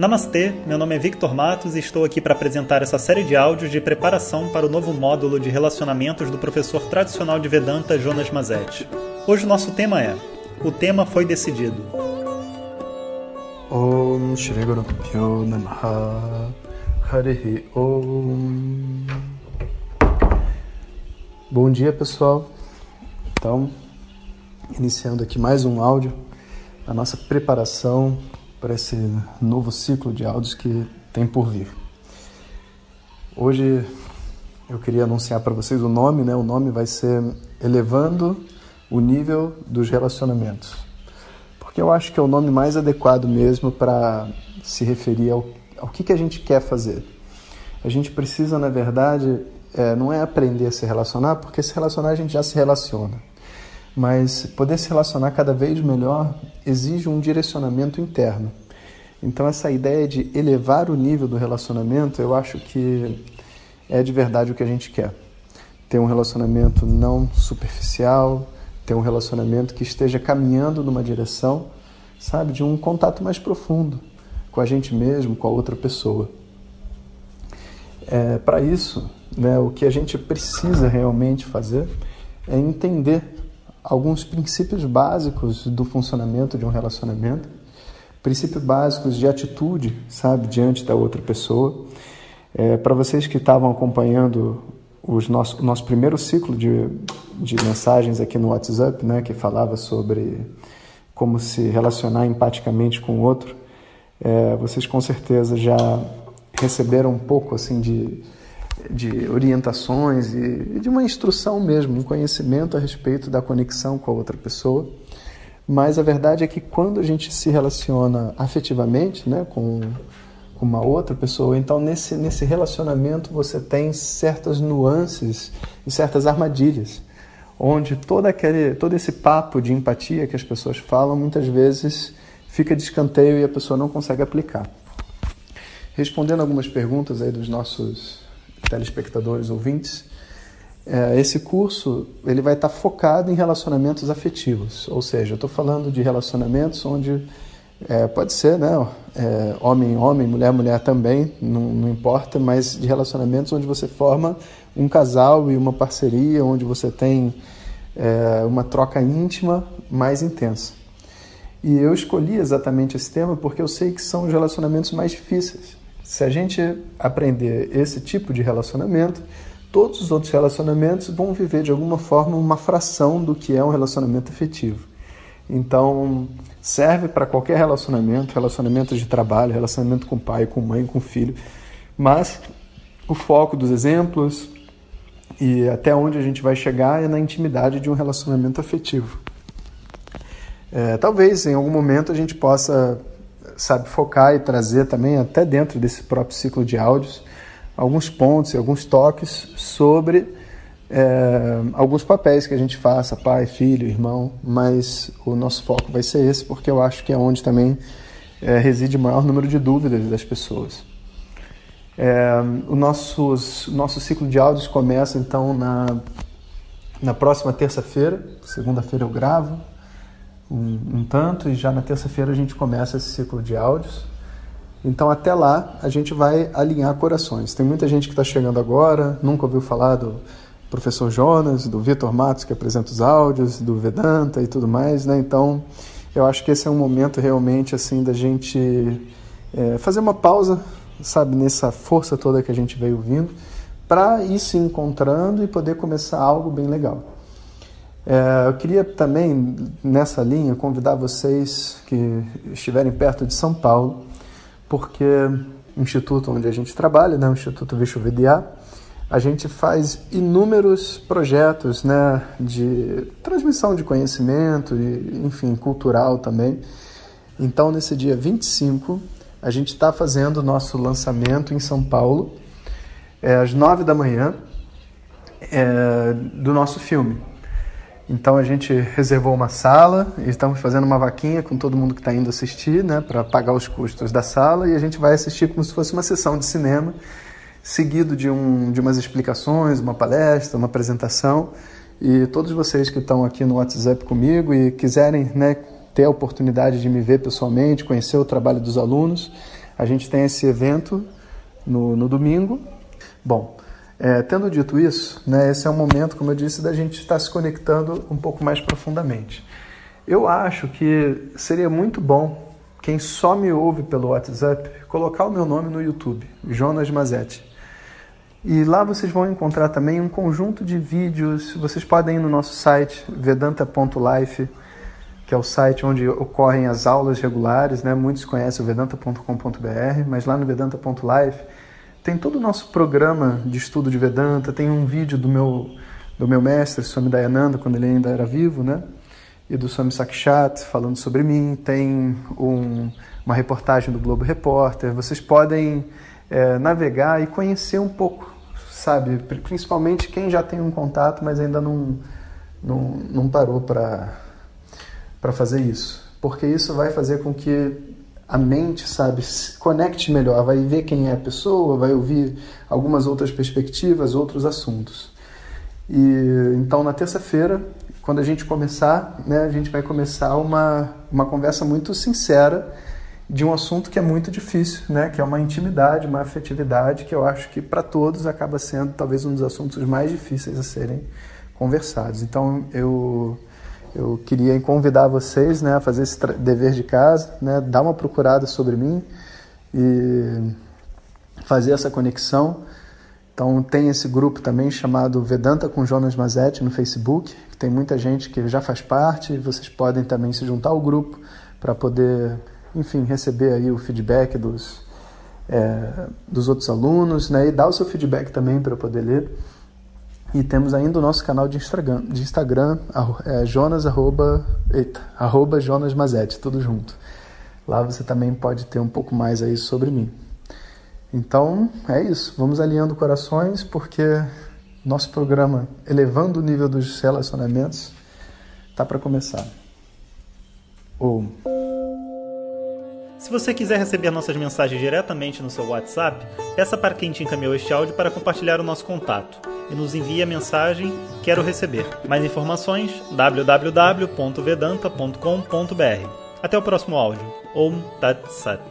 Namastê, meu nome é Victor Matos e estou aqui para apresentar essa série de áudios de preparação para o novo módulo de relacionamentos do professor tradicional de Vedanta Jonas Mazetti. Hoje o nosso tema é O tema foi decidido. Om Shri Guru Namaha Harihi Om Bom dia pessoal, então iniciando aqui mais um áudio a nossa preparação para esse novo ciclo de áudios que tem por vir. Hoje eu queria anunciar para vocês o nome, né? O nome vai ser Elevando o Nível dos Relacionamentos. Porque eu acho que é o nome mais adequado mesmo para se referir ao, ao que, que a gente quer fazer. A gente precisa, na verdade, é, não é aprender a se relacionar, porque se relacionar a gente já se relaciona. Mas poder se relacionar cada vez melhor exige um direcionamento interno. Então, essa ideia de elevar o nível do relacionamento, eu acho que é de verdade o que a gente quer. Ter um relacionamento não superficial, ter um relacionamento que esteja caminhando numa direção, sabe, de um contato mais profundo com a gente mesmo, com a outra pessoa. É, Para isso, né, o que a gente precisa realmente fazer é entender alguns princípios básicos do funcionamento de um relacionamento, princípios básicos de atitude, sabe, diante da outra pessoa. É, Para vocês que estavam acompanhando os nosso, o nosso primeiro ciclo de, de mensagens aqui no WhatsApp, né, que falava sobre como se relacionar empaticamente com o outro, é, vocês com certeza já receberam um pouco assim de de orientações e de uma instrução mesmo, um conhecimento a respeito da conexão com a outra pessoa. Mas a verdade é que quando a gente se relaciona afetivamente né, com, com uma outra pessoa, então nesse, nesse relacionamento você tem certas nuances e certas armadilhas, onde todo, aquele, todo esse papo de empatia que as pessoas falam muitas vezes fica de escanteio e a pessoa não consegue aplicar. Respondendo algumas perguntas aí dos nossos telespectadores, ouvintes, é, esse curso ele vai estar focado em relacionamentos afetivos, ou seja, eu estou falando de relacionamentos onde é, pode ser, né, é, homem homem, mulher mulher também, não, não importa, mas de relacionamentos onde você forma um casal e uma parceria, onde você tem é, uma troca íntima mais intensa. E eu escolhi exatamente esse tema porque eu sei que são os relacionamentos mais difíceis. Se a gente aprender esse tipo de relacionamento, todos os outros relacionamentos vão viver de alguma forma uma fração do que é um relacionamento afetivo. Então, serve para qualquer relacionamento, relacionamento de trabalho, relacionamento com pai, com mãe, com filho, mas o foco dos exemplos e até onde a gente vai chegar é na intimidade de um relacionamento afetivo. É, talvez em algum momento a gente possa sabe focar e trazer também até dentro desse próprio ciclo de áudios alguns pontos e alguns toques sobre é, alguns papéis que a gente faça, pai, filho, irmão, mas o nosso foco vai ser esse porque eu acho que é onde também é, reside o maior número de dúvidas das pessoas. É, o nosso, nosso ciclo de áudios começa então na, na próxima terça-feira, segunda-feira eu gravo, um, um tanto e já na terça-feira a gente começa esse ciclo de áudios. Então até lá a gente vai alinhar corações. Tem muita gente que está chegando agora, nunca ouviu falar do professor Jonas, do Vitor Matos que apresenta os áudios, do Vedanta e tudo mais, né? Então eu acho que esse é um momento realmente assim da gente é, fazer uma pausa, sabe, nessa força toda que a gente veio vindo, para ir se encontrando e poder começar algo bem legal. É, eu queria também, nessa linha, convidar vocês que estiverem perto de São Paulo, porque o instituto onde a gente trabalha, né, o Instituto Vishwavidya, a gente faz inúmeros projetos né, de transmissão de conhecimento, e, enfim, cultural também. Então, nesse dia 25, a gente está fazendo o nosso lançamento em São Paulo, é, às 9 da manhã, é, do nosso filme, então a gente reservou uma sala e estamos fazendo uma vaquinha com todo mundo que está indo assistir, né, para pagar os custos da sala e a gente vai assistir como se fosse uma sessão de cinema, seguido de, um, de umas explicações, uma palestra, uma apresentação. E todos vocês que estão aqui no WhatsApp comigo e quiserem né, ter a oportunidade de me ver pessoalmente, conhecer o trabalho dos alunos, a gente tem esse evento no, no domingo. Bom, é, tendo dito isso, né, esse é um momento, como eu disse, da gente estar se conectando um pouco mais profundamente. Eu acho que seria muito bom quem só me ouve pelo WhatsApp colocar o meu nome no YouTube, Jonas Mazetti. E lá vocês vão encontrar também um conjunto de vídeos. Vocês podem ir no nosso site vedanta.life, que é o site onde ocorrem as aulas regulares, né? Muitos conhecem o vedanta.com.br, mas lá no vedanta.life tem todo o nosso programa de estudo de Vedanta, tem um vídeo do meu do meu mestre, Swami Dayananda, quando ele ainda era vivo, né? E do Swami Sakshat falando sobre mim, tem um, uma reportagem do Globo Repórter. Vocês podem é, navegar e conhecer um pouco, sabe? Principalmente quem já tem um contato, mas ainda não, não, não parou para fazer isso. Porque isso vai fazer com que a mente, sabe, se conecte melhor, vai ver quem é a pessoa, vai ouvir algumas outras perspectivas, outros assuntos. E então na terça-feira, quando a gente começar, né, a gente vai começar uma, uma conversa muito sincera de um assunto que é muito difícil, né? que é uma intimidade, uma afetividade que eu acho que para todos acaba sendo talvez um dos assuntos mais difíceis a serem conversados. Então eu eu queria convidar vocês né, a fazer esse dever de casa, né, dar uma procurada sobre mim e fazer essa conexão. Então tem esse grupo também chamado Vedanta com Jonas Mazetti no Facebook, que tem muita gente que já faz parte, vocês podem também se juntar ao grupo para poder enfim, receber aí o feedback dos, é, dos outros alunos, né? E dar o seu feedback também para poder ler. E temos ainda o nosso canal de Instagram, de Instagram é, Jonas, arroba, eita, arroba Jonas Mazete, tudo junto. Lá você também pode ter um pouco mais aí sobre mim. Então, é isso. Vamos alinhando corações, porque nosso programa Elevando o Nível dos Relacionamentos está para começar. Se você quiser receber nossas mensagens diretamente no seu WhatsApp, peça para quem te encaminhou este áudio para compartilhar o nosso contato e nos envie a mensagem Quero receber. Mais informações www.vedanta.com.br. Até o próximo áudio. Om Tat Sat.